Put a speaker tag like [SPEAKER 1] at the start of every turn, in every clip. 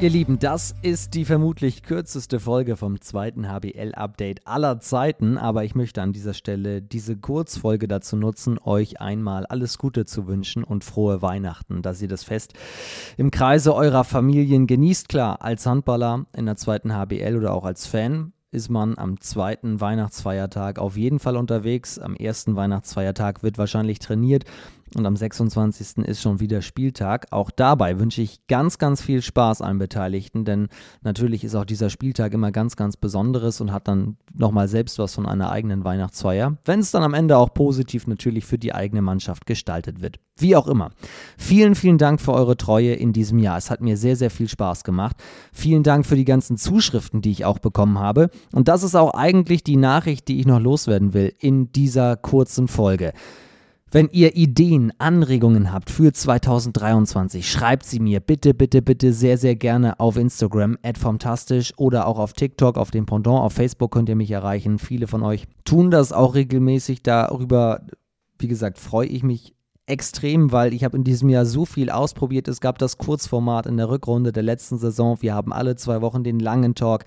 [SPEAKER 1] Ihr Lieben, das ist die vermutlich kürzeste Folge vom zweiten HBL-Update aller Zeiten, aber ich möchte an dieser Stelle diese Kurzfolge dazu nutzen, euch einmal alles Gute zu wünschen und frohe Weihnachten, dass ihr das Fest im Kreise eurer Familien genießt. Klar, als Handballer in der zweiten HBL oder auch als Fan ist man am zweiten Weihnachtsfeiertag auf jeden Fall unterwegs. Am ersten Weihnachtsfeiertag wird wahrscheinlich trainiert und am 26. ist schon wieder Spieltag. Auch dabei wünsche ich ganz, ganz viel Spaß allen Beteiligten, denn natürlich ist auch dieser Spieltag immer ganz, ganz Besonderes und hat dann nochmal selbst was von einer eigenen Weihnachtsfeier, wenn es dann am Ende auch positiv natürlich für die eigene Mannschaft gestaltet wird. Wie auch immer. Vielen, vielen Dank für eure Treue in diesem Jahr. Es hat mir sehr, sehr viel Spaß gemacht. Vielen Dank für die ganzen Zuschriften, die ich auch bekommen habe. Und das ist auch eigentlich die Nachricht, die ich noch loswerden will in dieser kurzen Folge. Wenn ihr Ideen, Anregungen habt für 2023, schreibt sie mir bitte, bitte, bitte sehr, sehr gerne auf Instagram, @fantastisch oder auch auf TikTok, auf dem Pendant, auf Facebook könnt ihr mich erreichen. Viele von euch tun das auch regelmäßig. Darüber, wie gesagt, freue ich mich extrem, weil ich habe in diesem Jahr so viel ausprobiert. Es gab das Kurzformat in der Rückrunde der letzten Saison. Wir haben alle zwei Wochen den langen Talk.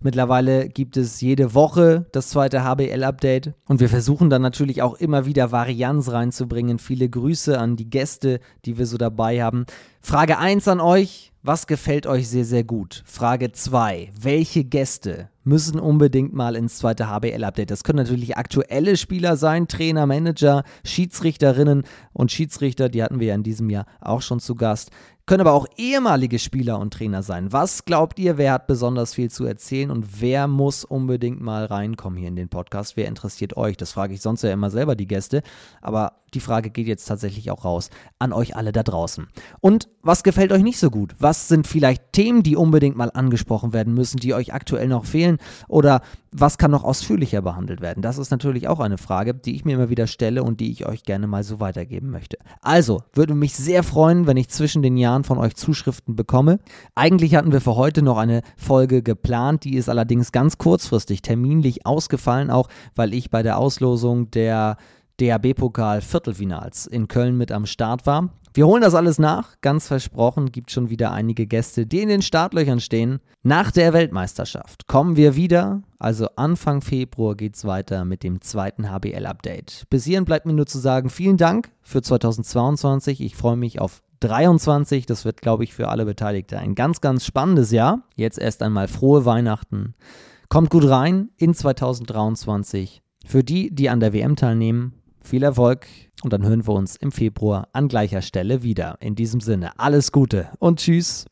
[SPEAKER 1] Mittlerweile gibt es jede Woche das zweite HBL-Update und wir versuchen dann natürlich auch immer wieder Varianz reinzubringen. Viele Grüße an die Gäste, die wir so dabei haben. Frage 1 an euch. Was gefällt euch sehr, sehr gut? Frage 2. Welche Gäste müssen unbedingt mal ins zweite HBL-Update? Das können natürlich aktuelle Spieler sein, Trainer, Manager, Schiedsrichterinnen und Schiedsrichter, die hatten wir ja in diesem Jahr auch schon zu Gast können aber auch ehemalige Spieler und Trainer sein. Was glaubt ihr, wer hat besonders viel zu erzählen und wer muss unbedingt mal reinkommen hier in den Podcast? Wer interessiert euch? Das frage ich sonst ja immer selber die Gäste, aber die Frage geht jetzt tatsächlich auch raus an euch alle da draußen. Und was gefällt euch nicht so gut? Was sind vielleicht Themen, die unbedingt mal angesprochen werden müssen, die euch aktuell noch fehlen? Oder was kann noch ausführlicher behandelt werden? Das ist natürlich auch eine Frage, die ich mir immer wieder stelle und die ich euch gerne mal so weitergeben möchte. Also, würde mich sehr freuen, wenn ich zwischen den Jahren von euch Zuschriften bekomme. Eigentlich hatten wir für heute noch eine Folge geplant, die ist allerdings ganz kurzfristig terminlich ausgefallen, auch weil ich bei der Auslosung der DHB-Pokal Viertelfinals in Köln mit am Start war. Wir holen das alles nach, ganz versprochen, gibt schon wieder einige Gäste, die in den Startlöchern stehen. Nach der Weltmeisterschaft kommen wir wieder, also Anfang Februar geht es weiter mit dem zweiten HBL-Update. Bis hierhin bleibt mir nur zu sagen, vielen Dank für 2022. Ich freue mich auf 23. Das wird, glaube ich, für alle Beteiligten ein ganz, ganz spannendes Jahr. Jetzt erst einmal frohe Weihnachten. Kommt gut rein in 2023. Für die, die an der WM teilnehmen, viel Erfolg und dann hören wir uns im Februar an gleicher Stelle wieder. In diesem Sinne, alles Gute und tschüss.